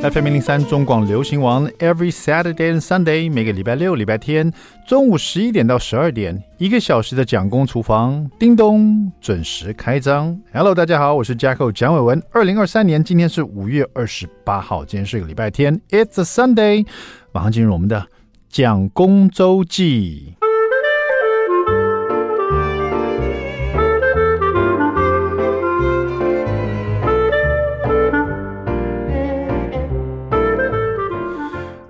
FM 零零三中广流行王，Every Saturday and Sunday，每个礼拜六、礼拜天中午十一点到十二点，一个小时的蒋公厨房，叮咚，准时开张。Hello，大家好，我是 Jacko 蒋伟文。二零二三年，今天是五月二十八号，今天是个礼拜天，It's a Sunday。马上进入我们的蒋公周记。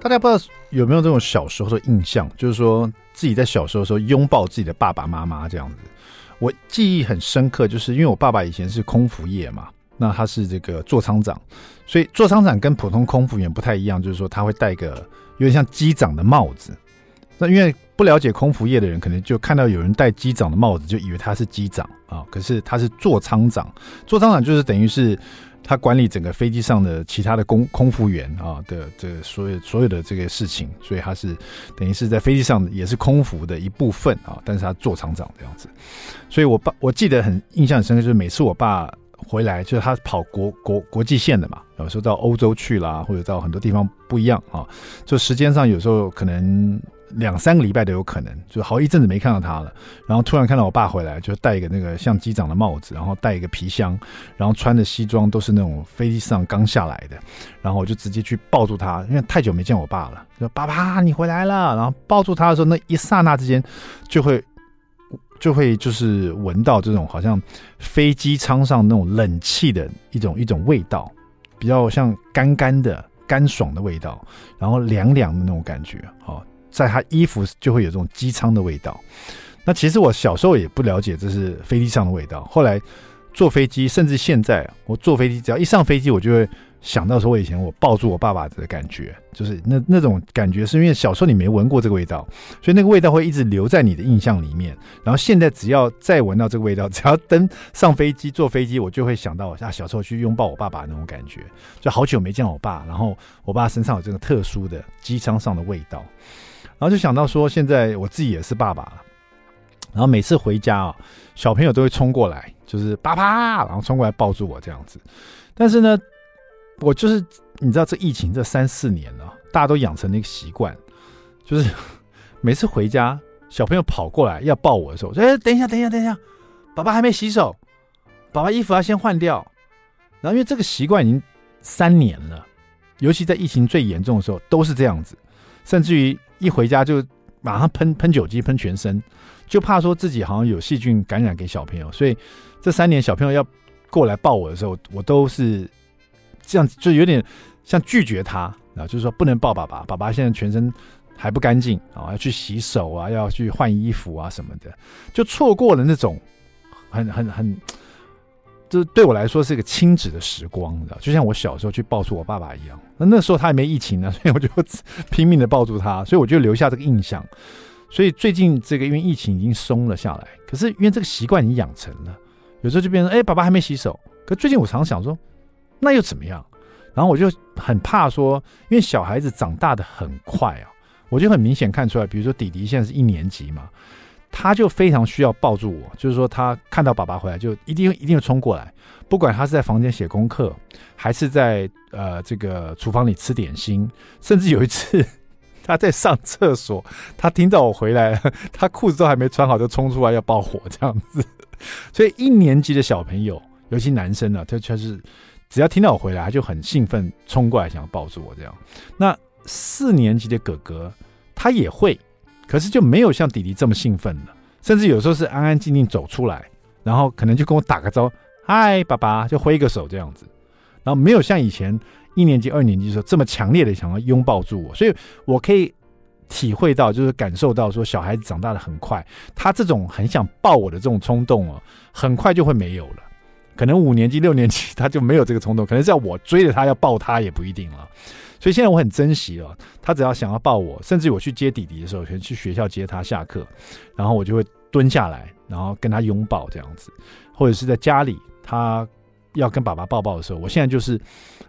大家不知道有没有这种小时候的印象，就是说自己在小时候的时候拥抱自己的爸爸妈妈这样子。我记忆很深刻，就是因为我爸爸以前是空服业嘛，那他是这个座舱长，所以座舱长跟普通空服员不太一样，就是说他会戴个有点像机长的帽子。那因为不了解空服业的人，可能就看到有人戴机长的帽子，就以为他是机长啊，可是他是座舱长，座舱长就是等于是。他管理整个飞机上的其他的空空服员啊的这所有所有的这个事情，所以他是等于是在飞机上也是空服的一部分啊，但是他做厂长这样子。所以我爸我记得很印象很深刻，就是每次我爸回来，就是他跑国国国际线的嘛，有时候到欧洲去啦，或者到很多地方不一样啊，就时间上有时候可能。两三个礼拜都有可能，就好一阵子没看到他了。然后突然看到我爸回来，就戴一个那个像机长的帽子，然后带一个皮箱，然后穿的西装都是那种飞机上刚下来的。然后我就直接去抱住他，因为太久没见我爸了，就说：“爸爸，你回来了。”然后抱住他的时候，那一刹那之间，就会就会就是闻到这种好像飞机舱上那种冷气的一种一种味道，比较像干干的干爽的味道，然后凉凉的那种感觉，好。在他衣服就会有这种机舱的味道。那其实我小时候也不了解这是飞机上的味道。后来坐飞机，甚至现在我坐飞机，只要一上飞机，我就会想到说，我以前我抱住我爸爸的感觉，就是那那种感觉，是因为小时候你没闻过这个味道，所以那个味道会一直留在你的印象里面。然后现在只要再闻到这个味道，只要登上飞机坐飞机，我就会想到啊，小时候去拥抱我爸爸那种感觉，就好久没见我爸，然后我爸身上有这个特殊的机舱上的味道。然后就想到说，现在我自己也是爸爸了，然后每次回家啊，小朋友都会冲过来，就是爸爸，然后冲过来抱住我这样子。但是呢，我就是你知道，这疫情这三四年了，大家都养成了一个习惯，就是每次回家，小朋友跑过来要抱我的时候，说：“哎，等一下，等一下，等一下，爸爸还没洗手，爸爸衣服要先换掉。”然后因为这个习惯已经三年了，尤其在疫情最严重的时候都是这样子，甚至于。一回家就马上喷喷酒精喷全身，就怕说自己好像有细菌感染给小朋友，所以这三年小朋友要过来抱我的时候，我都是这样，就有点像拒绝他啊，就是说不能抱爸爸，爸爸现在全身还不干净啊，要去洗手啊，要去换衣服啊什么的，就错过了那种很很很。这对我来说是一个亲子的时光，你知道，就像我小时候去抱住我爸爸一样。那那时候他还没疫情呢，所以我就拼命的抱住他，所以我就留下这个印象。所以最近这个因为疫情已经松了下来，可是因为这个习惯已经养成了，有时候就变成哎，爸爸还没洗手。可最近我常想说，那又怎么样？然后我就很怕说，因为小孩子长大的很快啊，我就很明显看出来，比如说弟弟现在是一年级嘛。他就非常需要抱住我，就是说他看到爸爸回来就一定一定会冲过来，不管他是在房间写功课，还是在呃这个厨房里吃点心，甚至有一次 他在上厕所，他听到我回来，他裤子都还没穿好就冲出来要抱我这样子。所以一年级的小朋友，尤其男生呢、啊，他就是只要听到我回来，他就很兴奋冲过来想要抱住我这样。那四年级的哥哥他也会。可是就没有像弟弟这么兴奋了，甚至有时候是安安静静走出来，然后可能就跟我打个招呼，嗨，爸爸，就挥个手这样子，然后没有像以前一年级、二年级的时候这么强烈的想要拥抱住我，所以我可以体会到，就是感受到说小孩子长大的很快，他这种很想抱我的这种冲动哦，很快就会没有了，可能五年级、六年级他就没有这个冲动，可能是要我追着他要抱他也不一定了。所以现在我很珍惜了，他只要想要抱我，甚至我去接弟弟的时候，可能去学校接他下课，然后我就会蹲下来，然后跟他拥抱这样子，或者是在家里他要跟爸爸抱抱的时候，我现在就是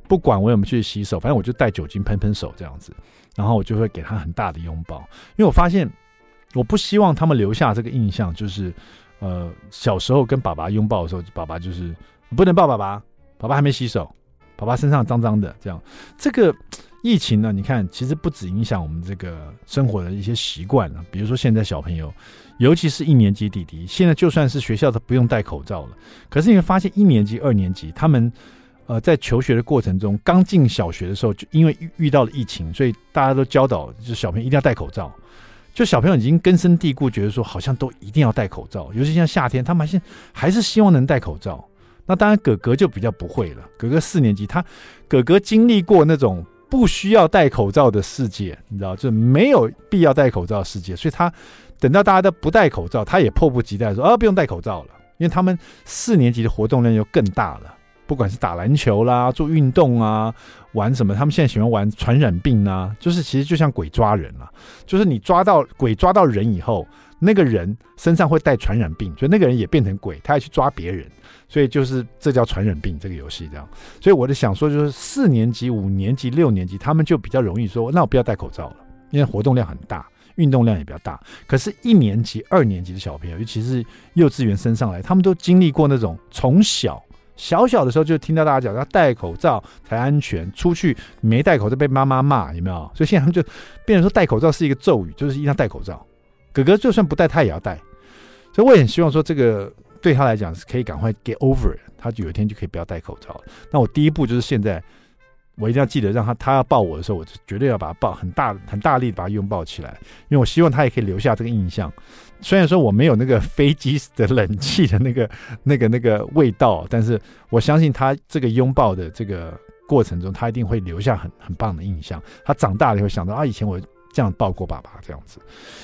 不管我有没有去洗手，反正我就带酒精喷喷手这样子，然后我就会给他很大的拥抱，因为我发现我不希望他们留下这个印象，就是呃小时候跟爸爸拥抱的时候，爸爸就是不能抱爸爸，爸爸还没洗手。爸爸身上脏脏的，这样这个疫情呢，你看其实不止影响我们这个生活的一些习惯了，比如说现在小朋友，尤其是一年级弟弟，现在就算是学校都不用戴口罩了，可是你会发现一年级、二年级他们。呃，在求学的过程中，刚进小学的时候，就因为遇遇到了疫情，所以大家都教导，就小朋友一定要戴口罩。就小朋友已经根深蒂固，觉得说好像都一定要戴口罩，尤其像夏天，他们还是还是希望能戴口罩。那当然，哥哥就比较不会了。哥哥四年级，他哥哥经历过那种不需要戴口罩的世界，你知道，就没有必要戴口罩的世界，所以他等到大家都不戴口罩，他也迫不及待说啊，不用戴口罩了，因为他们四年级的活动量就更大了。不管是打篮球啦、做运动啊、玩什么，他们现在喜欢玩传染病啊，就是其实就像鬼抓人了，就是你抓到鬼抓到人以后，那个人身上会带传染病，所以那个人也变成鬼，他要去抓别人，所以就是这叫传染病这个游戏这样。所以我就想说，就是四年级、五年级、六年级，他们就比较容易说，那我不要戴口罩了，因为活动量很大，运动量也比较大。可是，一年级、二年级的小朋友，尤其是幼稚园升上来，他们都经历过那种从小。小小的时候就听到大家讲要戴口罩才安全，出去没戴口罩被妈妈骂，有没有？所以现在他们就变成说戴口罩是一个咒语，就是一定要戴口罩。哥哥就算不戴，他也要戴。所以我也很希望说，这个对他来讲是可以赶快 get over，他有一天就可以不要戴口罩。那我第一步就是现在。我一定要记得让他，他要抱我的时候，我就绝对要把他抱很大、很大力把他拥抱起来，因为我希望他也可以留下这个印象。虽然说我没有那个飞机的冷气的那个、那个、那个味道，但是我相信他这个拥抱的这个过程中，他一定会留下很很棒的印象。他长大了以后想到啊，以前我这样抱过爸爸这样子，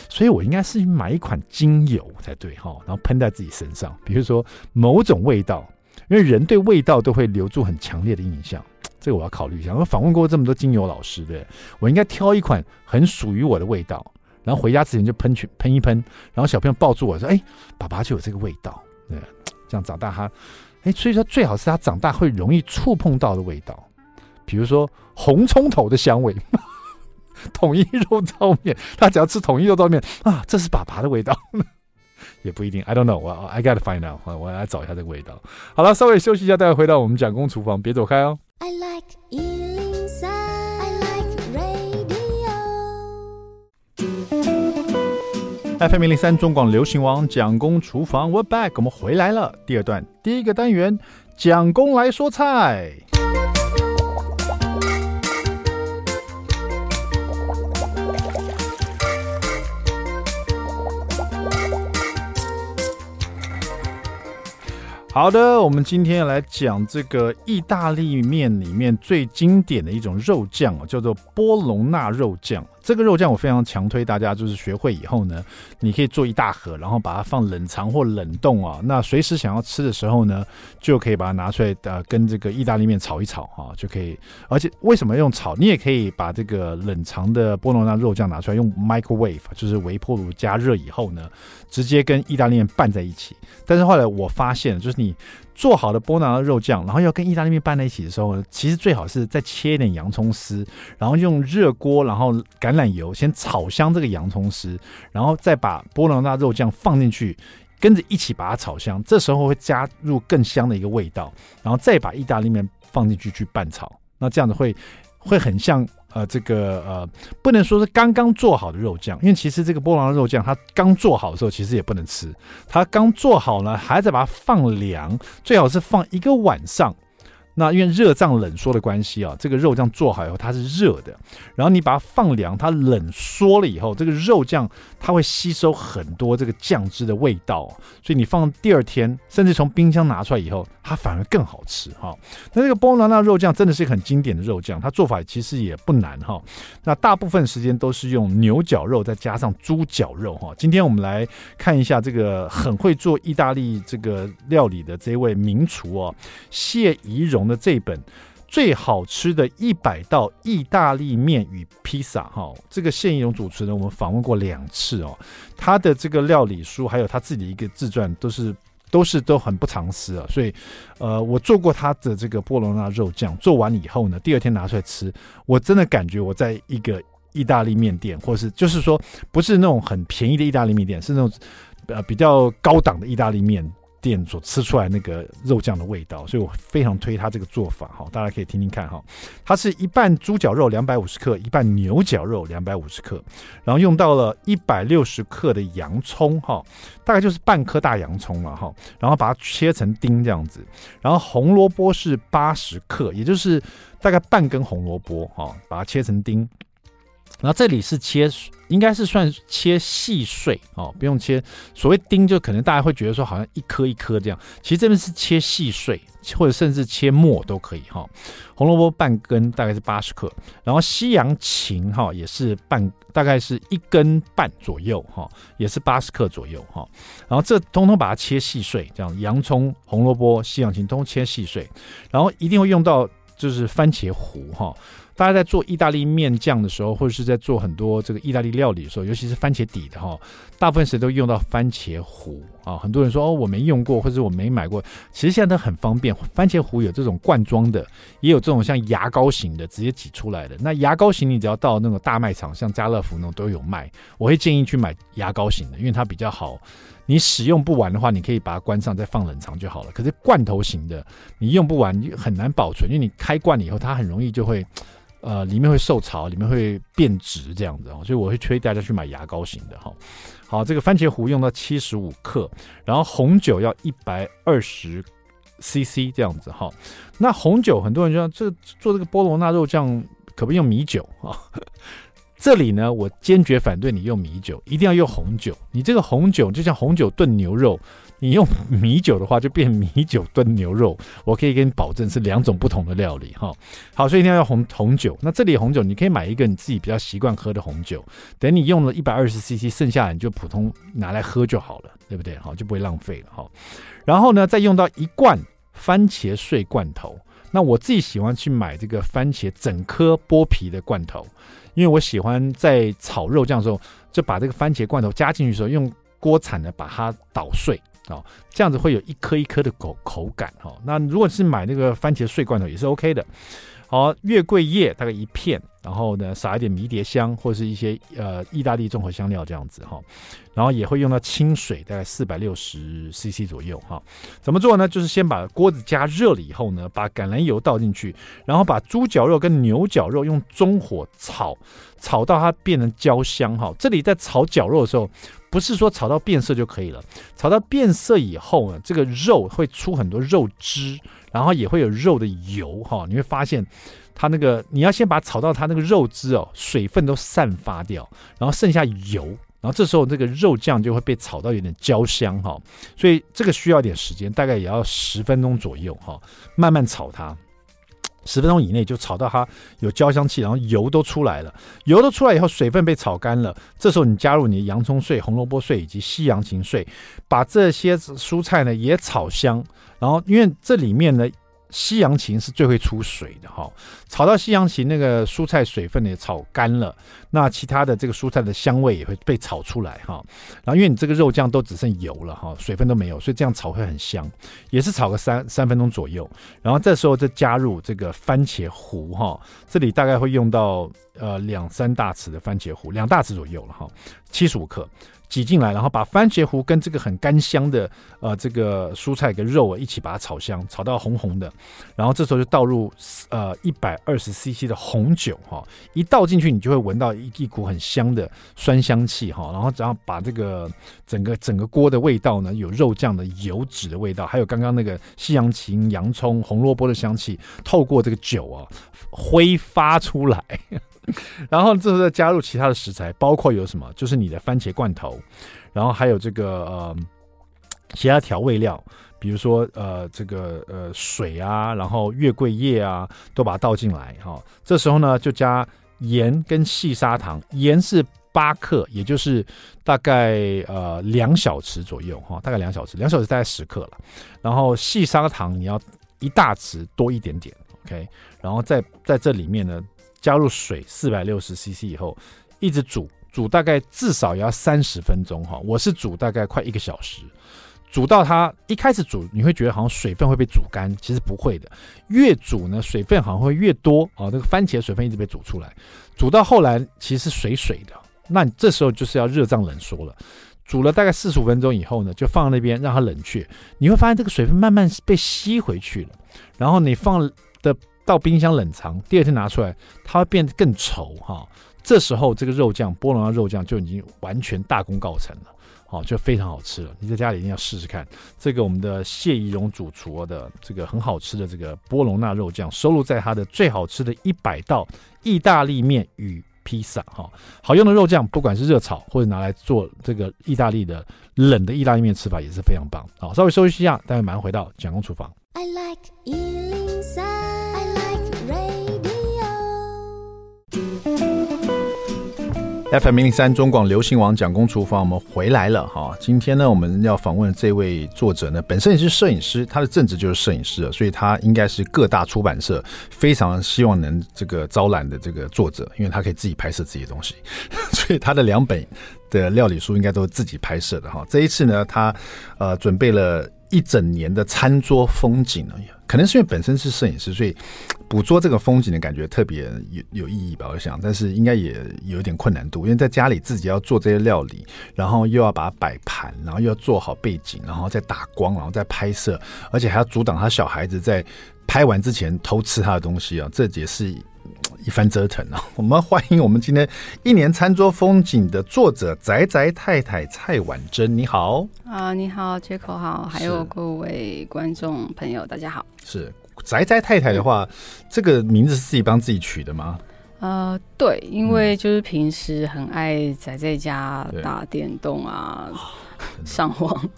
所以我应该是买一款精油才对哈，然后喷在自己身上，比如说某种味道，因为人对味道都会留住很强烈的印象。这个我要考虑一下。我访问过这么多精油老师的，我应该挑一款很属于我的味道，然后回家之前就喷去喷一喷，然后小朋友抱住我说：“哎，爸爸就有这个味道。”对，这样长大他，哎，所以说最好是他长大会容易触碰到的味道，比如说红葱头的香味，统一肉燥面，他只要吃统一肉燥面啊，这是爸爸的味道。也不一定，I don't know，我 I gotta find out，我我来找一下这个味道。好了，稍微休息一下，待会回到我们蒋公厨房，别走开哦。I like 103, I like radio. FM 一零三中广流行王蒋公厨房，We're back，我们回来了。第二段第一个单元，蒋公来说菜。好的，我们今天要来讲这个意大利面里面最经典的一种肉酱，叫做波隆纳肉酱。这个肉酱我非常强推大家，就是学会以后呢，你可以做一大盒，然后把它放冷藏或冷冻啊。那随时想要吃的时候呢，就可以把它拿出来，呃，跟这个意大利面炒一炒啊，就可以。而且为什么用炒？你也可以把这个冷藏的波隆纳肉酱拿出来，用 microwave，就是微波炉加热以后呢，直接跟意大利面拌在一起。但是后来我发现，就是你。做好的波拿的肉酱，然后要跟意大利面拌在一起的时候，其实最好是再切一点洋葱丝，然后用热锅，然后橄榄油先炒香这个洋葱丝，然后再把波拿肉酱放进去，跟着一起把它炒香。这时候会加入更香的一个味道，然后再把意大利面放进去去拌炒。那这样子会会很像。呃，这个呃，不能说是刚刚做好的肉酱，因为其实这个波浪肉酱它刚做好的时候，其实也不能吃。它刚做好呢，还在把它放凉，最好是放一个晚上。那因为热胀冷缩的关系啊，这个肉酱做好以后它是热的，然后你把它放凉，它冷缩了以后，这个肉酱它会吸收很多这个酱汁的味道，所以你放第二天，甚至从冰箱拿出来以后，它反而更好吃哈。那这个波隆纳肉酱真的是很经典的肉酱，它做法其实也不难哈。那大部分时间都是用牛绞肉再加上猪绞肉哈。今天我们来看一下这个很会做意大利这个料理的这位名厨哦，谢怡蓉。的这本最好吃的一百道意大利面与披萨哈，这个谢宜蓉主持人我们访问过两次哦，他的这个料理书还有他自己的一个自传都是都是都很不藏私啊，所以呃，我做过他的这个波隆纳肉酱，做完以后呢，第二天拿出来吃，我真的感觉我在一个意大利面店，或是就是说不是那种很便宜的意大利面店，是那种呃比较高档的意大利面。店所吃出来那个肉酱的味道，所以我非常推他这个做法哈，大家可以听听看哈。它是一半猪绞肉两百五十克，一半牛绞肉两百五十克，然后用到了一百六十克的洋葱哈，大概就是半颗大洋葱了哈，然后把它切成丁这样子，然后红萝卜是八十克，也就是大概半根红萝卜哈，把它切成丁。然后这里是切，应该是算切细碎哦，不用切。所谓丁，就可能大家会觉得说好像一颗一颗这样，其实这边是切细碎，或者甚至切末都可以哈、红萝卜半根大概是八十克，然后西洋芹哈、也是半，大概是一根半左右哈、也是八十克左右哈、然后这通通把它切细碎，这样洋葱、红萝卜、西洋芹通通切细碎，然后一定会用到就是番茄糊哈。大家在做意大利面酱的时候，或者是在做很多这个意大利料理的时候，尤其是番茄底的哈，大部分时都用到番茄糊啊。很多人说哦，我没用过，或者我没买过。其实现在都很方便，番茄糊有这种罐装的，也有这种像牙膏型的，直接挤出来的。那牙膏型你只要到那种大卖场，像家乐福那种都有卖。我会建议去买牙膏型的，因为它比较好。你使用不完的话，你可以把它关上再放冷藏就好了。可是罐头型的，你用不完很难保存，因为你开罐了以后，它很容易就会。呃，里面会受潮，里面会变质这样子哦，所以我会推大家去买牙膏型的哈。好，这个番茄糊用到七十五克，然后红酒要一百二十 CC 这样子哈。那红酒很多人说这做这个波罗纳肉酱可不用米酒啊？这里呢，我坚决反对你用米酒，一定要用红酒。你这个红酒就像红酒炖牛肉。你用米酒的话，就变米酒炖牛肉。我可以给你保证是两种不同的料理哈。好，所以一定要用红红酒。那这里红酒，你可以买一个你自己比较习惯喝的红酒。等你用了一百二十 CC，剩下的你就普通拿来喝就好了，对不对？好，就不会浪费了哈。然后呢，再用到一罐番茄碎罐头。那我自己喜欢去买这个番茄整颗剥皮的罐头，因为我喜欢在炒肉酱的时候，就把这个番茄罐头加进去的时候，用锅铲呢把它捣碎。哦，这样子会有一颗一颗的口口感哈。那如果是买那个番茄碎罐头也是 OK 的。好，月桂叶大概一片，然后呢撒一点迷迭香或者是一些呃意大利综合香料这样子哈。然后也会用到清水，大概四百六十 CC 左右哈。怎么做呢？就是先把锅子加热了以后呢，把橄榄油倒进去，然后把猪绞肉跟牛绞肉用中火炒，炒到它变成焦香哈。这里在炒绞肉的时候。不是说炒到变色就可以了，炒到变色以后呢，这个肉会出很多肉汁，然后也会有肉的油哈。你会发现，它那个你要先把炒到它那个肉汁哦，水分都散发掉，然后剩下油，然后这时候这个肉酱就会被炒到有点焦香哈。所以这个需要点时间，大概也要十分钟左右哈，慢慢炒它。十分钟以内就炒到它有焦香气，然后油都出来了。油都出来以后，水分被炒干了。这时候你加入你的洋葱碎、红萝卜碎以及西洋芹碎，把这些蔬菜呢也炒香。然后因为这里面呢。西洋芹是最会出水的哈，炒到西洋芹那个蔬菜水分也炒干了，那其他的这个蔬菜的香味也会被炒出来哈。然后因为你这个肉酱都只剩油了哈，水分都没有，所以这样炒会很香，也是炒个三三分钟左右。然后这时候再加入这个番茄糊哈，这里大概会用到呃两三大匙的番茄糊，两大匙左右了哈，七十五克。挤进来，然后把番茄糊跟这个很干香的呃这个蔬菜跟肉啊一起把它炒香，炒到红红的，然后这时候就倒入呃一百二十 CC 的红酒哈，一倒进去你就会闻到一一股很香的酸香气哈，然后只要把这个整个整个锅的味道呢，有肉酱的油脂的味道，还有刚刚那个西洋芹、洋葱、红萝卜的香气，透过这个酒啊挥发出来。然后这时候再加入其他的食材，包括有什么？就是你的番茄罐头，然后还有这个呃其他调味料，比如说呃这个呃水啊，然后月桂叶啊，都把它倒进来哈、这时候呢就加盐跟细砂糖，盐是八克，也就是大概呃两小匙左右哈、大概两小匙，两小匙大概十克了。然后细砂糖你要一大匙多一点点，OK。然后在在这里面呢。加入水四百六十 CC 以后，一直煮，煮大概至少要三十分钟哈。我是煮大概快一个小时，煮到它一开始煮，你会觉得好像水分会被煮干，其实不会的。越煮呢，水分好像会越多啊。这个番茄水分一直被煮出来，煮到后来其实是水水的。那你这时候就是要热胀冷缩了。煮了大概四十五分钟以后呢，就放在那边让它冷却。你会发现这个水分慢慢被吸回去了。然后你放的到冰箱冷藏，第二天拿出来，它会变得更稠哈。这时候这个肉酱波隆纳肉酱就已经完全大功告成了，好，就非常好吃了。你在家里一定要试试看。这个我们的谢宜荣主厨的这个很好吃的这个波隆纳肉酱，收录在他的最好吃的一百道意大利面与。披萨哈，好用的肉酱，不管是热炒或者拿来做这个意大利的冷的意大利面吃法也是非常棒。好，稍微休息一下，待会马上回到蒋公厨房。I like FM 零零三中广流行网蒋公厨房，我们回来了哈。今天呢，我们要访问的这位作者呢，本身也是摄影师，他的正职就是摄影师，所以他应该是各大出版社非常希望能这个招揽的这个作者，因为他可以自己拍摄自己的东西，所以他的两本的料理书应该都是自己拍摄的哈。这一次呢，他呃准备了一整年的餐桌风景呢，可能是因为本身是摄影师，所以。捕捉这个风景的感觉特别有有意义吧，我想，但是应该也有点困难度，因为在家里自己要做这些料理，然后又要把它摆盘，然后又要做好背景，然后再打光，然后再拍摄，而且还要阻挡他小孩子在拍完之前偷吃他的东西啊，这也是一番折腾啊。我们欢迎我们今天一年餐桌风景的作者宅宅太太蔡婉珍，你好啊，你好，杰克好，还有各位观众朋友，大家好，是。宅宅太太的话，嗯，这个名字是自己帮自己取的吗？呃，对，因为就是平时很爱宅在家打电动啊，上网。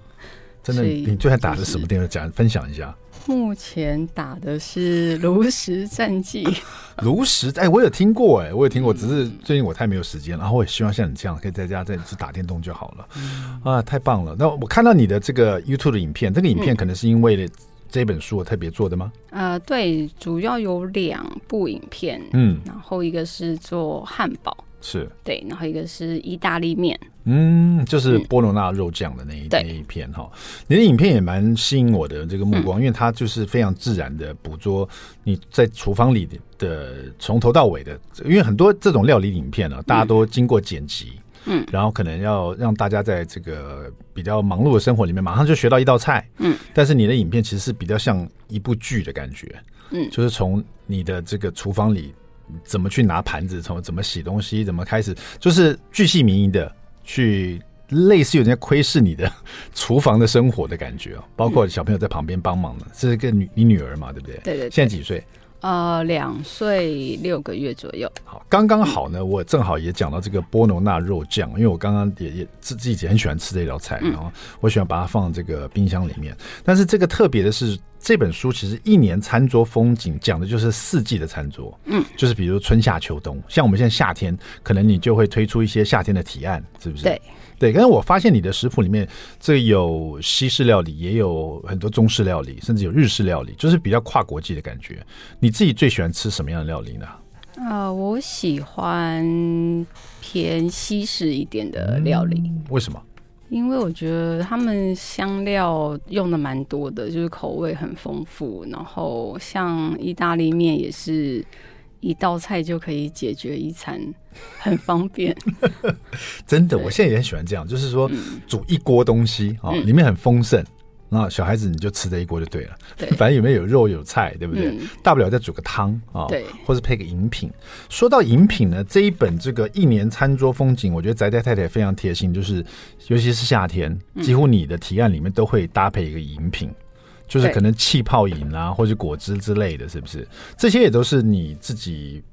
真的，你最爱打的什么电动？讲分享一下。目前打的是炉石战记。炉石，哎，我有听过，哎，我有听过，只是最近我太没有时间，然后我也希望像你这样，可以在家再去打电动就好了。嗯。啊，太棒了！那我看到你的这个 YouTube 的影片，这个影片可能是因为。这本书我特别做的吗？呃，对，主要有两部影片，嗯，然后一个是做汉堡，是对，然后一个是意大利面，嗯，就是波罗纳肉酱的那一、嗯、那一片哈。你的影片也蛮吸引我的这个目光、嗯，因为它就是非常自然的捕捉你在厨房里的的从头到尾的，因为很多这种料理影片呢、啊，大家都经过剪辑。嗯嗯，然后可能要让大家在这个比较忙碌的生活里面，马上就学到一道菜。嗯，但是你的影片其实是比较像一部剧的感觉。嗯，就是从你的这个厨房里怎么去拿盘子，从怎么洗东西，怎么开始，就是巨细靡遗的去，类似有人在窥视你的厨房的生活的感觉。包括小朋友在旁边帮忙的，这是个女你女儿嘛，对不对？对对，对。现在几岁？呃，两岁六个月左右。好，刚刚好呢。我正好也讲到这个波罗纳肉酱，因为我刚刚也也自自己很喜欢吃这道菜，然后我喜欢把它放这个冰箱里面。但是这个特别的是，这本书其实一年餐桌风景讲的就是四季的餐桌，嗯，就是比如春夏秋冬。像我们现在夏天，可能你就会推出一些夏天的提案，是不是？对。对，刚才我发现你的食谱里面，这有西式料理，也有很多中式料理，甚至有日式料理，就是比较跨国际的感觉。你自己最喜欢吃什么样的料理呢？呃，我喜欢偏西式一点的料理。嗯，为什么？因为我觉得他们香料用的蛮多的，就是口味很丰富。然后像意大利面也是。一道菜就可以解决一餐，很方便。真的，我现在也很喜欢这样，就是说煮一锅东西啊、里面很丰盛，然后小孩子你就吃这一锅就对了。对，反正里面有肉有菜，对不对？嗯、大不了再煮个汤啊，哦、对，或者配个饮品。说到饮品呢，这一本这个一年餐桌风景，我觉得宅宅太太非常贴心，就是尤其是夏天，几乎你的提案里面都会搭配一个饮品。就是可能气泡饮啊，或者果汁之类的，是不是？这些也都是你自己，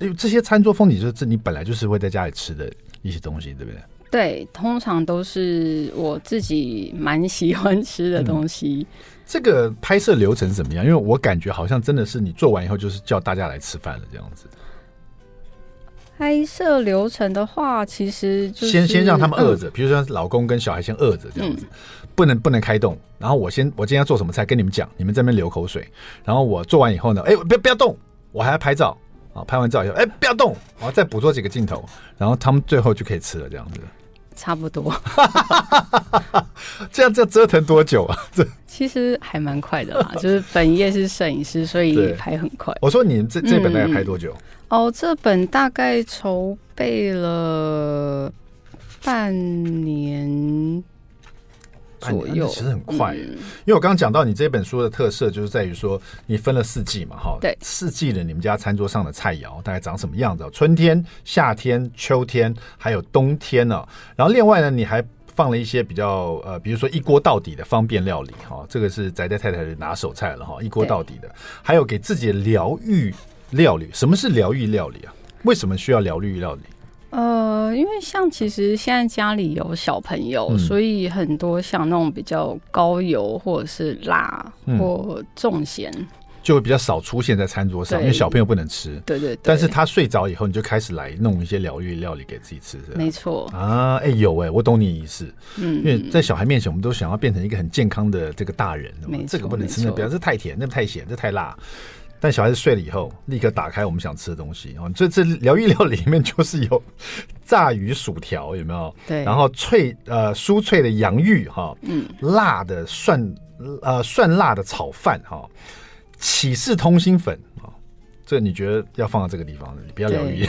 因为这些餐桌风景就是你本来就是会在家里吃的一些东西，对不对？对，通常都是我自己蛮喜欢吃的东西。嗯，这个拍摄流程怎么样？因为我感觉好像真的是你做完以后就是叫大家来吃饭了这样子。拍摄流程的话，其实就是先先让他们饿着，比如说老公跟小孩先饿着这样子。嗯不能不能开动，然后我先我今天要做什么菜跟你们讲，你们在那边流口水，然后我做完以后呢，哎，不要不要动，我还要拍照啊，拍完照以后，哎，不要动，然后再捕捉几个镜头，然后他们最后就可以吃了，这样子。差不多。这样这样折腾多久啊？这其实还蛮快的啦，就是本业是摄影师，所以拍很快。我说你这这本大概拍多久？嗯？哦，这本大概筹备了。半年左右，其实很快。嗯、因为我刚刚讲到你这本书的特色，就是在于说你分了四季嘛，哈，对，四季的你们家餐桌上的菜肴大概长什么样子？春天、夏天、秋天，还有冬天呢、哦。然后另外呢，你还放了一些比较呃，比如说一锅到底的方便料理，哈，这个是宅宅太太的拿手菜了，哈，一锅到底的。还有给自己的疗愈料理，什么是疗愈料理啊？为什么需要疗愈料理？呃，因为像其实现在家里有小朋友，嗯、所以很多像那种比较高油或者是辣或重咸、嗯，就会比较少出现在餐桌上，因为小朋友不能吃。对对，對。但是他睡着以后，你就开始来弄一些疗愈料理给自己吃，是吧？没错。啊，哎、欸，有哎、欸，我懂你意思。嗯。因为在小孩面前，我们都想要变成一个很健康的这个大人。没错。这个不能吃，那不要，这太甜，那太咸，这太辣。但小孩子睡了以后，立刻打开我们想吃的东西哦。这这疗愈料理里面就是有炸鱼薯条，有没有？对。然后脆呃酥脆的洋芋哈，嗯，辣的蒜呃蒜辣的炒饭哈，起士通心粉啊，这你觉得要放到这个地方的，你不要疗愈。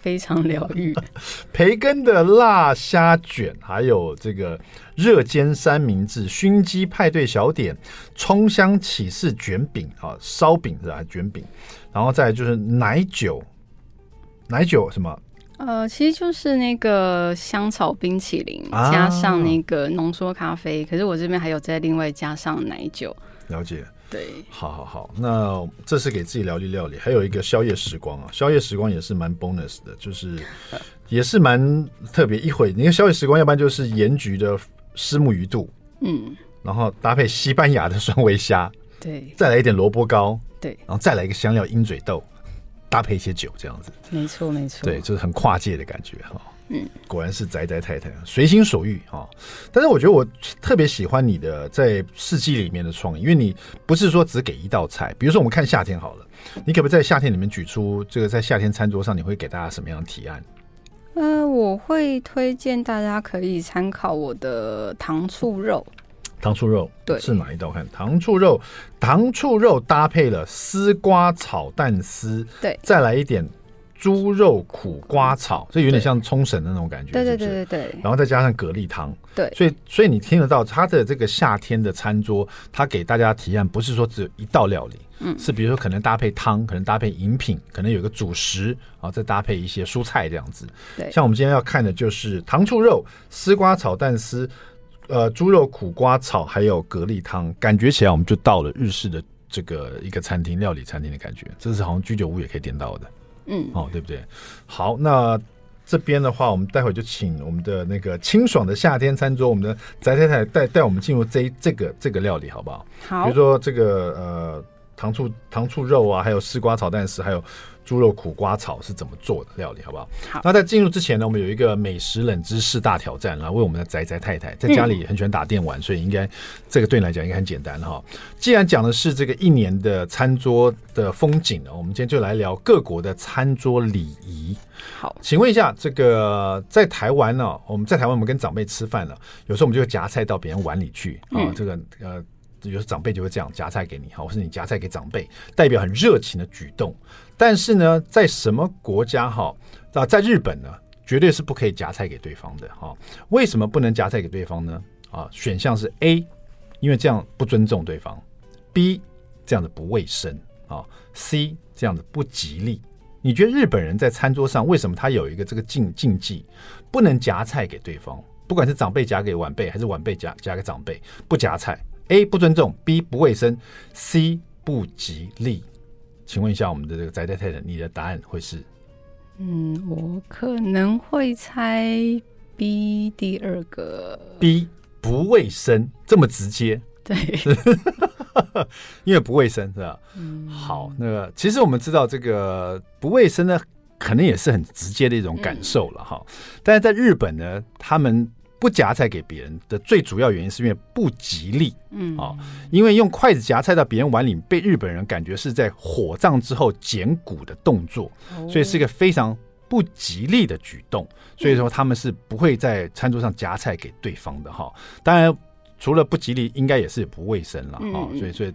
非常疗愈，培根的辣虾卷，还有这个热煎三明治、熏鸡派对小点、葱香起司卷饼啊，烧饼是吧？卷饼，然后再就是奶酒，奶酒什么？呃，其实就是那个香草冰淇淋，啊、加上那个浓缩咖啡。可是我这边还有再另外加上奶酒。了解。对，好好好，那这是给自己疗愈料理，还有一个宵夜时光啊，宵夜时光也是蛮 bonus 的，就是也是蛮特别一回。你看宵夜时光，要不然就是盐焗的虱目鱼肚，嗯，然后搭配西班牙的酸味虾，对，再来一点萝卜糕，对，然后再来一个香料鹰嘴豆，搭配一些酒，这样子，没错没错，对，就是很跨界的感觉哈。嗯，果然是宅宅太太，随心所欲啊！但是我觉得我特别喜欢你的在四季里面的创意，因为你不是说只给一道菜，比如说我们看夏天好了，你可不可以在夏天里面举出这个在夏天餐桌上你会给大家什么样的提案？呃，我会推荐大家可以参考我的糖醋肉。糖醋肉对，是哪一道？看糖醋肉，糖醋肉搭配了丝瓜炒蛋丝，对，再来一点。猪肉苦瓜炒，这有点像冲绳的那种感觉，对对对对对。然后再加上蛤蜊汤，对。所以所以你听得到他的这个夏天的餐桌，他给大家提案不是说只有一道料理，嗯，是比如说可能搭配汤，可能搭配饮品，可能有个主食啊，再搭配一些蔬菜这样子。对。像我们今天要看的就是糖醋肉、丝瓜炒蛋丝，呃，猪肉苦瓜炒，还有蛤蜊汤，感觉起来我们就到了日式的这个一个餐厅料理餐厅的感觉，这是好像居酒屋也可以点到的。嗯，哦，对不对？好，那这边的话，我们待会就请我们的那个清爽的夏天餐桌，我们的翟太太带带我们进入这这个这个料理，好不好？好，比如说这个呃糖醋糖醋肉啊，还有丝瓜炒蛋丝，还有。猪肉苦瓜炒是怎么做的料理，好不好？好。那在进入之前呢，我们有一个美食冷知识大挑战，来为我们的宅宅太太在家里很喜欢打电玩，嗯、所以应该这个对你来讲应该很简单哈。既然讲的是这个一年的餐桌的风景呢，我们今天就来聊各国的餐桌礼仪。好，请问一下，这个在台湾呢，我们在台湾我们跟长辈吃饭了，有时候我们就会夹菜到别人碗里去啊、嗯。这个呃，有时候长辈就会这样夹菜给你，好，或是你夹菜给长辈，代表很热情的举动。但是呢，在什么国家哈啊，在日本呢，绝对是不可以夹菜给对方的哈。为什么不能夹菜给对方呢？啊，选项是 A，因为这样不尊重对方；B，这样子不卫生啊；C，这样子不吉利。你觉得日本人在餐桌上为什么他有一个这个禁禁忌，不能夹菜给对方？不管是长辈夹给晚辈，还是晚辈夹夹给长辈，不夹菜。A 不尊重，B 不卫生，C 不吉利。请问一下，我们的这个宅宅太太，你的答案会是？嗯，我可能会猜 B 第二个。B 不卫生，这么直接？对，因为不卫生是吧？嗯。好，那个其实我们知道，这个不卫生呢，可能也是很直接的一种感受了哈、嗯。但是在日本呢，他们。不夹菜给别人的最主要原因是因为不吉利，嗯啊，因为用筷子夹菜到别人碗里，被日本人感觉是在火葬之后捡骨的动作，所以是一个非常不吉利的举动。所以说他们是不会在餐桌上夹菜给对方的哈。当然，除了不吉利，应该也是不卫生了啊。所以，所以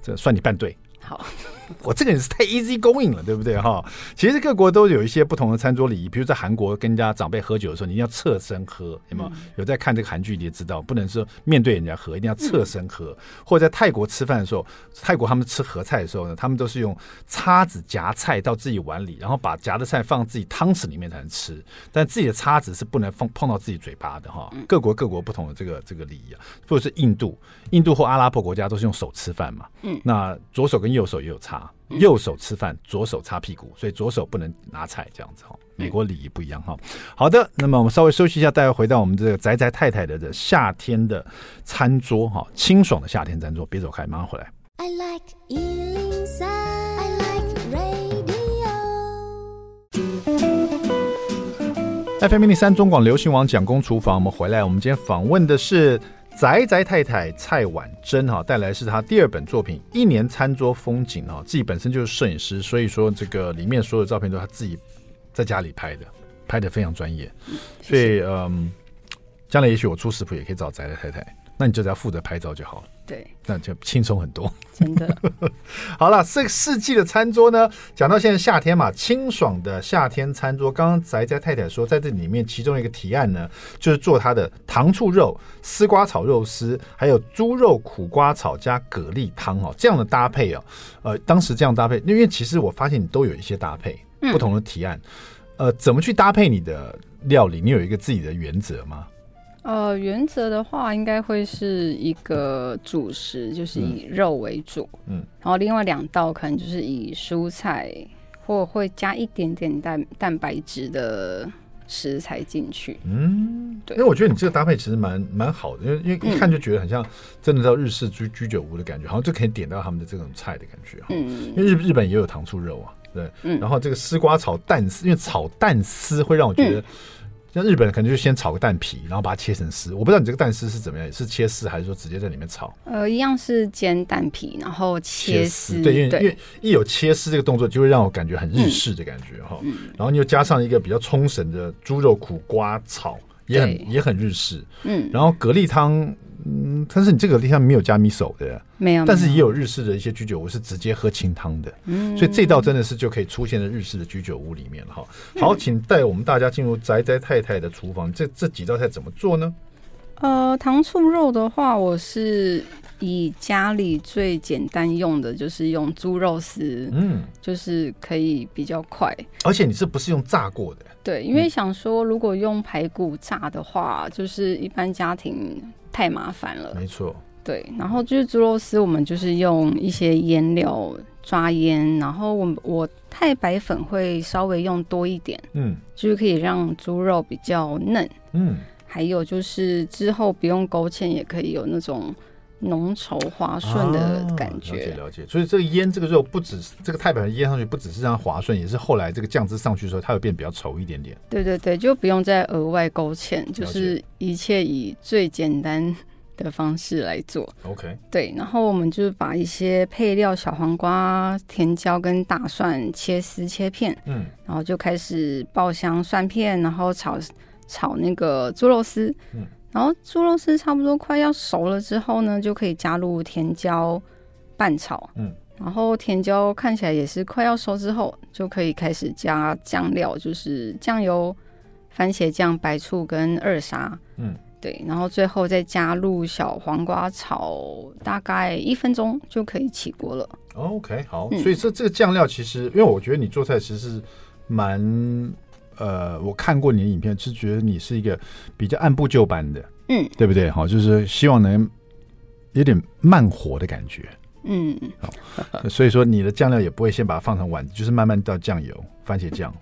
这算你半对好，我这个人是太 easy going 了，对不对哈？其实各国都有一些不同的餐桌礼仪，比如在韩国跟人家长辈喝酒的时候，你一定要侧身喝，有没有？有在看这个韩剧你也知道，不能说面对人家喝，一定要侧身喝。或者在泰国吃饭的时候，泰国他们吃合菜的时候呢，他们都是用叉子夹菜到自己碗里，然后把夹的菜放自己汤匙里面才能吃，但自己的叉子是不能碰碰到自己嘴巴的哈。各国各国不同的这个这个礼仪啊，或者是印度，印度或阿拉伯国家都是用手吃饭嘛，嗯，那左手跟右。右手也有擦，右手吃饭，左手擦屁股，所以左手不能拿菜，这样子哈。美国礼仪不一样哈。好的，那么我们稍微休息一下，待会回到我们这个宅宅太太的这夏天的餐桌哈，清爽的夏天餐桌，别走开，马上回来。I like 103, I like radio. FM 103中广流行网蒋公厨房，我们回来，我们今天访问的是。宅宅太太蔡婉珍哈带来是她第二本作品《一年餐桌风景》哈，自己本身就是摄影师，所以说这个里面所有照片都是她自己在家里拍的，拍的非常专业。所以嗯，将来也许我出食谱也可以找宅宅太太，那你就只要负责拍照就好了。对，那就轻松很多。真的，好了，这个四季的餐桌呢，讲到现在夏天嘛，清爽的夏天餐桌。刚刚宅家太太说，在这里面其中一个提案呢，就是做它的糖醋肉、丝瓜炒肉丝，还有猪肉苦瓜炒加蛤蜊汤哦，这样的搭配哦。呃，当时这样搭配，因为其实我发现你都有一些搭配，不同的提案。呃，怎么去搭配你的料理？你有一个自己的原则吗？呃，原则的话，应该会是一个主食，就是以肉为主，嗯，然后另外两道可能就是以蔬菜，或会加一点点蛋蛋白质的食材进去，嗯，对，因为我觉得你这个搭配其实蛮蛮好的，因为因为一看就觉得很像真的到日式居居酒屋的感觉，好像就可以点到他们的这种菜的感觉，嗯，因为日日本也有糖醋肉啊，对，嗯，然后这个丝瓜炒蛋丝，因为炒蛋丝会让我觉得。像日本人可能就先炒个蛋皮，然后把它切成丝。我不知道你这个蛋丝是怎么样，是切丝还是说直接在里面炒？呃，一样是煎蛋皮，然后切丝。对，因为因为一有切丝这个动作，就会让我感觉很日式的感觉哈。嗯、然后你又加上一个比较冲绳的猪肉苦瓜炒，也很也很日式。嗯，然后蛤蜊汤。嗯，但是你这个地方没有加米手的，没有。但是也有日式的一些居酒屋是直接喝清汤的，嗯，所以这道真的是就可以出现在日式的居酒屋里面了哈。好，请带我们大家进入宅宅太太的厨房，这这几道菜怎么做呢？呃，糖醋肉的话，我是以家里最简单用的，就是用猪肉丝，嗯，就是可以比较快。而且你这不是用炸过的？对，因为想说如果用排骨炸的话，就是一般家庭。太麻烦了，没错。对，然后就是猪肉丝，我们就是用一些腌料抓腌，然后我我太白粉会稍微用多一点，嗯，就是可以让猪肉比较嫩，嗯，还有就是之后不用勾芡也可以有那种。浓稠滑顺的感觉，啊，了解了解。所以这个腌这个肉，不只是这个太白粉腌上去，不只是让它滑顺，也是后来这个酱汁上去的时候，它会变比较稠一点点。对对对，就不用再额外勾芡，就是一切以最简单的方式来做。OK，对。然后我们就是把一些配料，小黄瓜、甜椒跟大蒜切丝切片，嗯，然后就开始爆香蒜片，然后炒炒那个猪肉丝，嗯。然后猪肉丝差不多快要熟了之后呢，就可以加入甜椒拌炒。嗯，然后甜椒看起来也是快要熟之后，就可以开始加酱料，就是酱油、番茄酱、白醋跟二沙。嗯，对，然后最后再加入小黄瓜炒，大概一分钟就可以起锅了。OK，好，嗯、所以这这个酱料其实，因为我觉得你做菜其实是蛮。呃，我看过你的影片，是觉得你是一个比较按部就班的，嗯，对不对？好，就是希望能有点慢火的感觉，嗯，好，所以说你的酱料也不会先把它放成碗，就是慢慢倒酱油、番茄酱、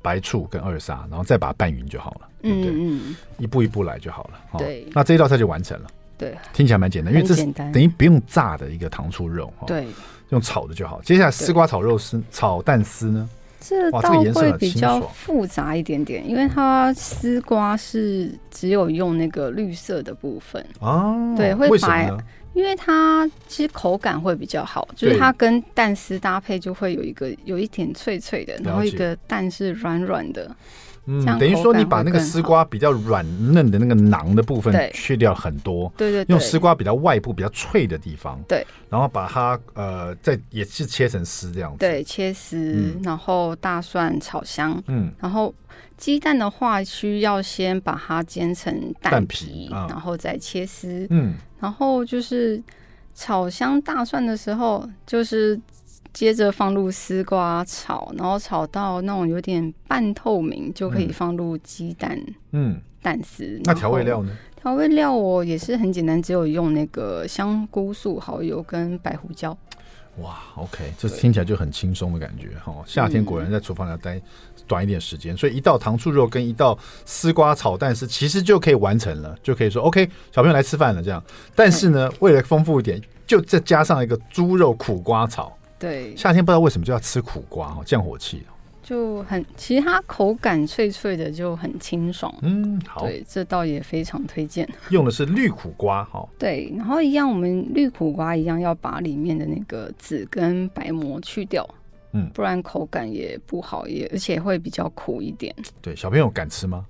白醋跟二沙，然后再把它拌匀就好了，对不对？嗯，一步一步来就好了。对，那这一道菜就完成了。对，听起来蛮简单，因为这是等于不用炸的一个糖醋肉，对，用炒的就好。接下来丝瓜炒肉丝、炒蛋丝呢？这倒会比较复杂一点点，因为它丝瓜是只有用那个绿色的部分啊，对，会白因为它其实口感会比较好，就是它跟蛋丝搭配就会有一个有一点脆脆的，然后一个蛋是软软的。嗯，等于说你把那个丝瓜比较软嫩的那个囊的部分去掉很多，对对，用丝瓜比较外部比较脆的地方，对，然后把它呃再也是切成丝这样子，对，切丝，然后大蒜炒香，嗯，然后鸡蛋的话需要先把它煎成蛋皮，然后再切丝，嗯，然后就是炒香大蒜的时候就是。接着放入丝瓜炒，然后炒到那种有点半透明，就可以放入鸡蛋，嗯，蛋丝。那调味料呢？调味料我也是很简单，只有用那个香菇素、蚝油跟白胡椒。哇，OK，这听起来就很轻松的感觉哈。夏天果然在厨房要待短一点时间，嗯，所以一道糖醋肉跟一道丝瓜炒蛋丝其实就可以完成了，就可以说 OK，小朋友来吃饭了这样。但是呢，为了丰富一点，就再加上一个猪肉苦瓜炒。对，夏天不知道为什么就要吃苦瓜哦，降火气就很，其实它口感脆脆的，就很清爽。嗯，好，对，这倒也非常推荐。用的是绿苦瓜哈。对，然后一样，我们绿苦瓜一样要把里面的那个籽跟白膜去掉，嗯，不然口感也不好，也而且会比较苦一点。对，小朋友敢吃吗？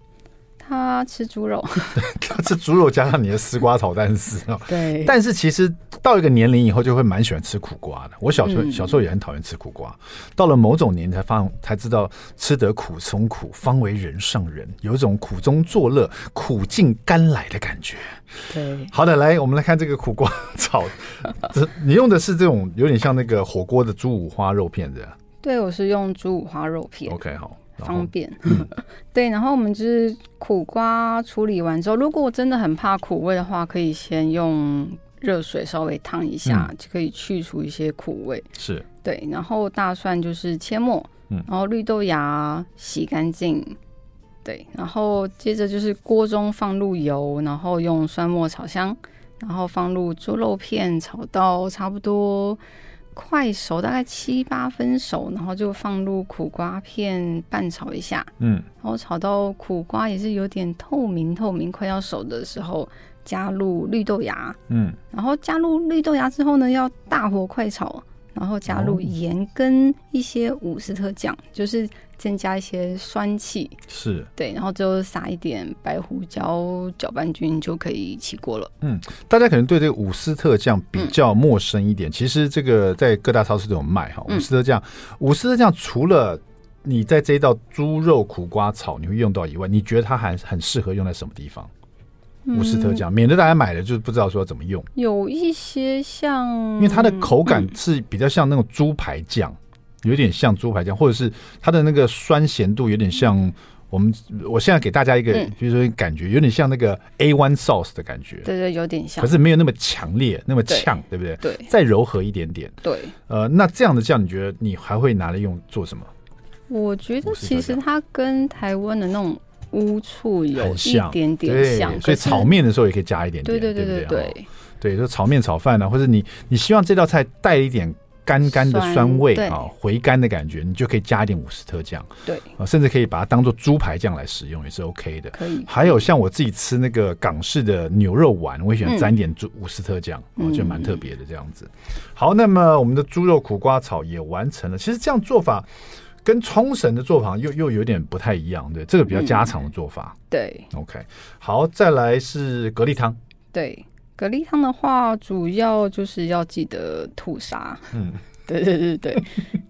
他吃猪肉，他吃猪肉加上你的丝瓜炒蛋丝哦。对，但是其实到一个年龄以后，就会蛮喜欢吃苦瓜的。我小时候、嗯、小时候也很讨厌吃苦瓜，到了某种年龄才发才知道吃得苦中苦，方为人上人，有一种苦中作乐、苦尽甘来的感觉。对，好的，来我们来看这个苦瓜炒，这你用的是这种有点像那个火锅的猪五花肉片的。对，我是用猪五花肉片。OK，好。方便，对。然后我们就是苦瓜处理完之后，如果我真的很怕苦味的话，可以先用热水稍微烫一下，就可以去除一些苦味。是，对。然后大蒜就是切末，然后绿豆芽洗干净，对。然后接着就是锅中放入油，然后用蒜末炒香，然后放入猪肉片，炒到差不多。快熟，大概七八分熟，然后就放入苦瓜片拌炒一下，嗯，然后炒到苦瓜也是有点透明透明，快要熟的时候，加入绿豆芽，嗯，然后加入绿豆芽之后呢，要大火快炒。然后加入盐跟一些伍斯特酱，就是增加一些酸气。是，对，然后就撒一点白胡椒，搅拌均匀就可以起锅了。嗯，大家可能对这个伍斯特酱比较陌生一点，嗯、其实这个在各大超市都有卖哈。伍斯特酱，伍斯特酱除了你在这一道猪肉苦瓜炒你会用到以外，你觉得它还很适合用在什么地方？伍斯特酱，免得大家买了就不知道说怎么用。有一些像，因为它的口感是比较像那种猪排酱，有点像猪排酱，或者是它的那个酸咸度有点像我们。我现在给大家一个，比如说感觉有点像那个 A one sauce 的感觉。对对，有点像，可是没有那么强烈，那么呛，对不对？对，再柔和一点点。对，呃，那这样的酱，你觉得你还会拿来用做什么？我觉得其实它跟台湾的那种。乌醋有一点点像，所以炒面的时候也可以加一点点，对对对对对，对，就炒面炒饭呢，或者你你希望这道菜带一点干干的酸味啊，回甘的感觉，你就可以加一点伍斯特酱，对，甚至可以把它当做猪排酱来使用，也是 OK 的。可以。还有像我自己吃那个港式的牛肉丸，我也喜欢沾一点猪伍斯特酱，我觉得蛮特别的这样子。好，那么我们的猪肉苦瓜炒也完成了。其实这样做法。跟冲绳的做法又又有点不太一样，对，这个比较家常的做法。嗯、对，OK，好，再来是蛤蜊汤。对，蛤蜊汤的话，主要就是要记得吐沙。嗯，对对对对。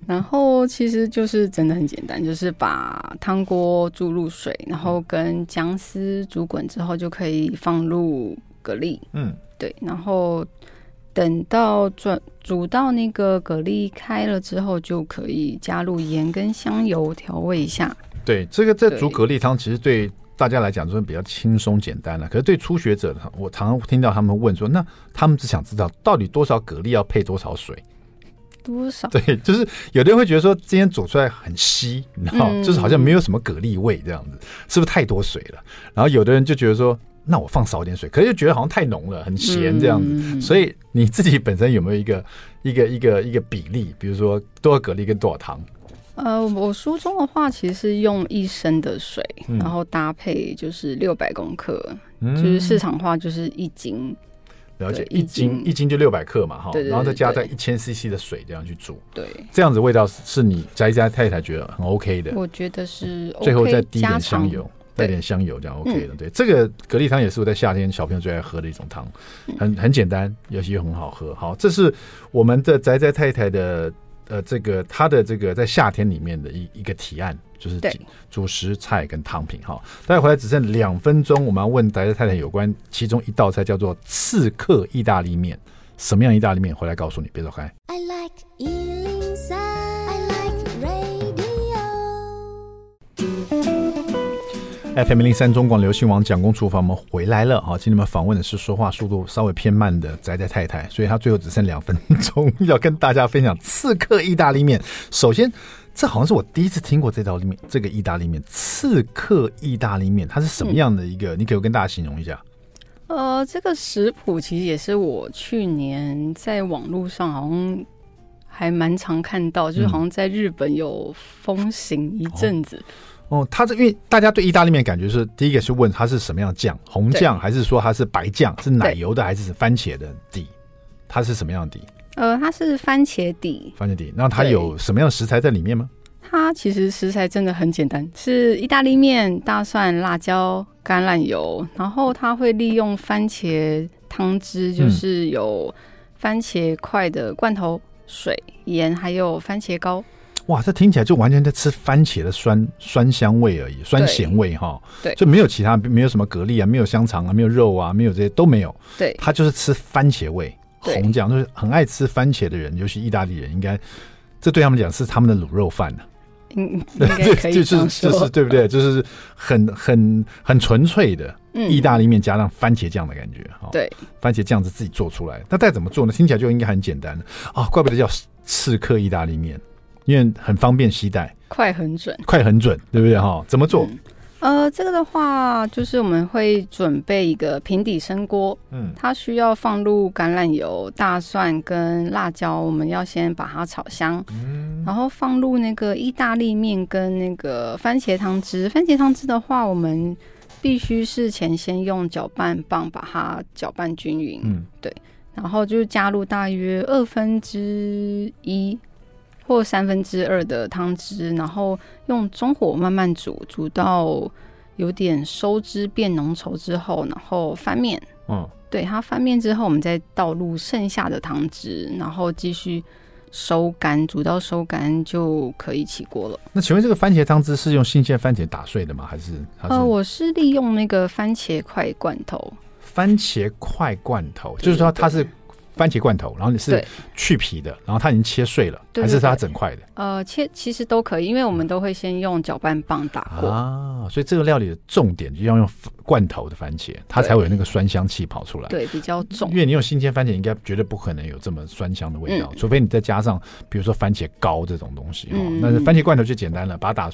然后其实就是真的很简单，就是把汤锅注入水，然后跟姜丝煮滚之后，就可以放入蛤蜊。嗯，对，然后。等到转煮到那个蛤蜊开了之后，就可以加入盐跟香油调味一下。对，这个在煮蛤蜊汤，其实对大家来讲就是比较轻松简单了。可是对初学者，我常常听到他们问说，那他们只想知道到底多少蛤蜊要配多少水？多少？对，就是有的人会觉得说今天煮出来很稀，然后就是好像没有什么蛤蜊味这样子，是不是太多水了？然后有的人就觉得说。那我放少点水，可是又觉得好像太浓了，很咸这样子。嗯。所以你自己本身有没有一个一个一个一个比例？比如说多少蛤蜊跟多少汤？呃，我书中的话其实是用一升的水，嗯，然后搭配就是六百公克，嗯，就是市场化就是一斤。了解，一斤一斤就六百克嘛，哈，然后再加在一千 CC 的水这样去煮，对，这样子味道是你宅家太太觉得很 OK 的，我觉得是，最后再滴点香油，带点香油这样 OK 的，对，这个蛤蜊汤也是我在夏天小朋友最爱喝的一种汤，很很简单，尤其又很好喝，好，这是我们的宅宅太太的。呃，这个他的这个在夏天里面的一一个提案，就是主食菜跟汤品哈。待会回来只剩两分钟，我们要问宅家太太有关其中一道菜叫做刺客意大利面，什么样意大利面？回来告诉你，别走开。I like FM 零零三中广流行网蒋公厨房，我们回来了。好，请你们访问的是说话速度稍微偏慢的宅宅太太，所以她最后只剩两分钟 要跟大家分享刺客意大利面。首先，这好像是我第一次听过这道面，这个意大利面刺客意大利面，它是什么样的一个？嗯、你可以跟大家形容一下。呃，这个食谱其实也是我去年在网络上好像还蛮常看到，就是好像在日本有风行一阵子。嗯哦哦，它这因为大家对意大利面感觉是第一个是问它是什么样的酱，红酱还是说它是白酱，是奶油的还是番茄的底？它是什么样的底？呃，它是番茄底。番茄底，那它有什么样的食材在里面吗？它其实食材真的很简单，是意大利面、大蒜、辣椒、橄榄油，然后它会利用番茄汤汁，就是有番茄块的罐头、水、盐，还有番茄膏。哇，这听起来就完全在吃番茄的酸酸香味而已，酸咸味哈。对，就没有其他，没有什么蛤蜊啊，没有香肠啊，没有肉啊，没有这些都没有。对，他就是吃番茄味，红酱，就是很爱吃番茄的人，尤其意大利人，应该这对他们讲是他们的卤肉饭呢。嗯，应该 可以就是就是对不对？就是很很很纯粹的意大利面加上番茄酱的感觉哈。对，番茄酱是自己做出来，那再怎么做呢？听起来就应该很简单啊，怪不得叫刺客意大利面。因为很方便携带，快很准，快很准，对不对？哈？怎么做？嗯、呃，这个的话，就是我们会准备一个平底生锅，嗯，它需要放入橄榄油、大蒜跟辣椒，我们要先把它炒香，嗯，然后放入那个意大利面跟那个番茄汤汁。番茄汤汁的话，我们必须事前先用搅拌棒把它搅拌均匀，嗯，对，然后就加入大约二分之一。或三分之二的汤汁，然后用中火慢慢煮，煮到有点收汁变浓稠之后，然后翻面。嗯，对，它翻面之后，我们再倒入剩下的汤汁，然后继续收干，煮到收干就可以起锅了。那请问这个番茄汤汁是用新鲜番茄打碎的吗？还是？呃，我是利用那个番茄块罐头。番茄块罐头，就是说它是。番茄罐头，然后你是去皮的，然后它已经切碎了，还是它整块的？呃，切其实都可以，因为我们都会先用搅拌棒打过啊，所以这个料理的重点就要用罐头的番茄，它才会有那个酸香气跑出来。对，比较重，因为你用新鲜番茄，应该绝对不可能有这么酸香的味道，嗯、除非你再加上比如说番茄膏这种东西哦。那、嗯、番茄罐头就简单了，把它打。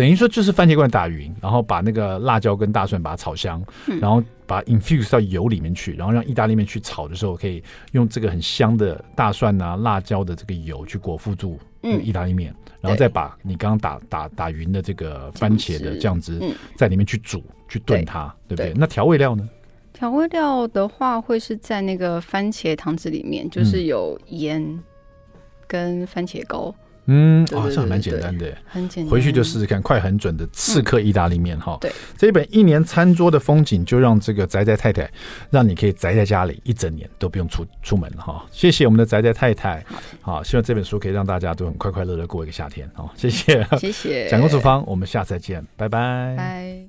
等于说就是番茄罐打匀，然后把那个辣椒跟大蒜把它炒香，嗯、然后把 infuse 到油里面去，然后让意大利面去炒的时候，可以用这个很香的大蒜啊、辣椒的这个油去裹覆住意大利面，嗯、然后再把你刚刚打打打匀的这个番茄的酱汁在里面去煮、嗯、去炖它，对，对不对？那调味料呢？调味料的话会是在那个番茄汤汁里面，就是有盐跟番茄膏。嗯，啊，这还蛮简单的，很简单，回去就试试看，快很准的刺客意大利面哈。对，这一本一年餐桌的风景，就让这个宅宅太太，让你可以宅在家里一整年都不用出出门哈。谢谢我们的宅宅太太，好，希望这本书可以让大家都很快快乐乐过一个夏天。好，谢谢，谢谢，蒋公厨房，我们下次再见，拜拜，拜。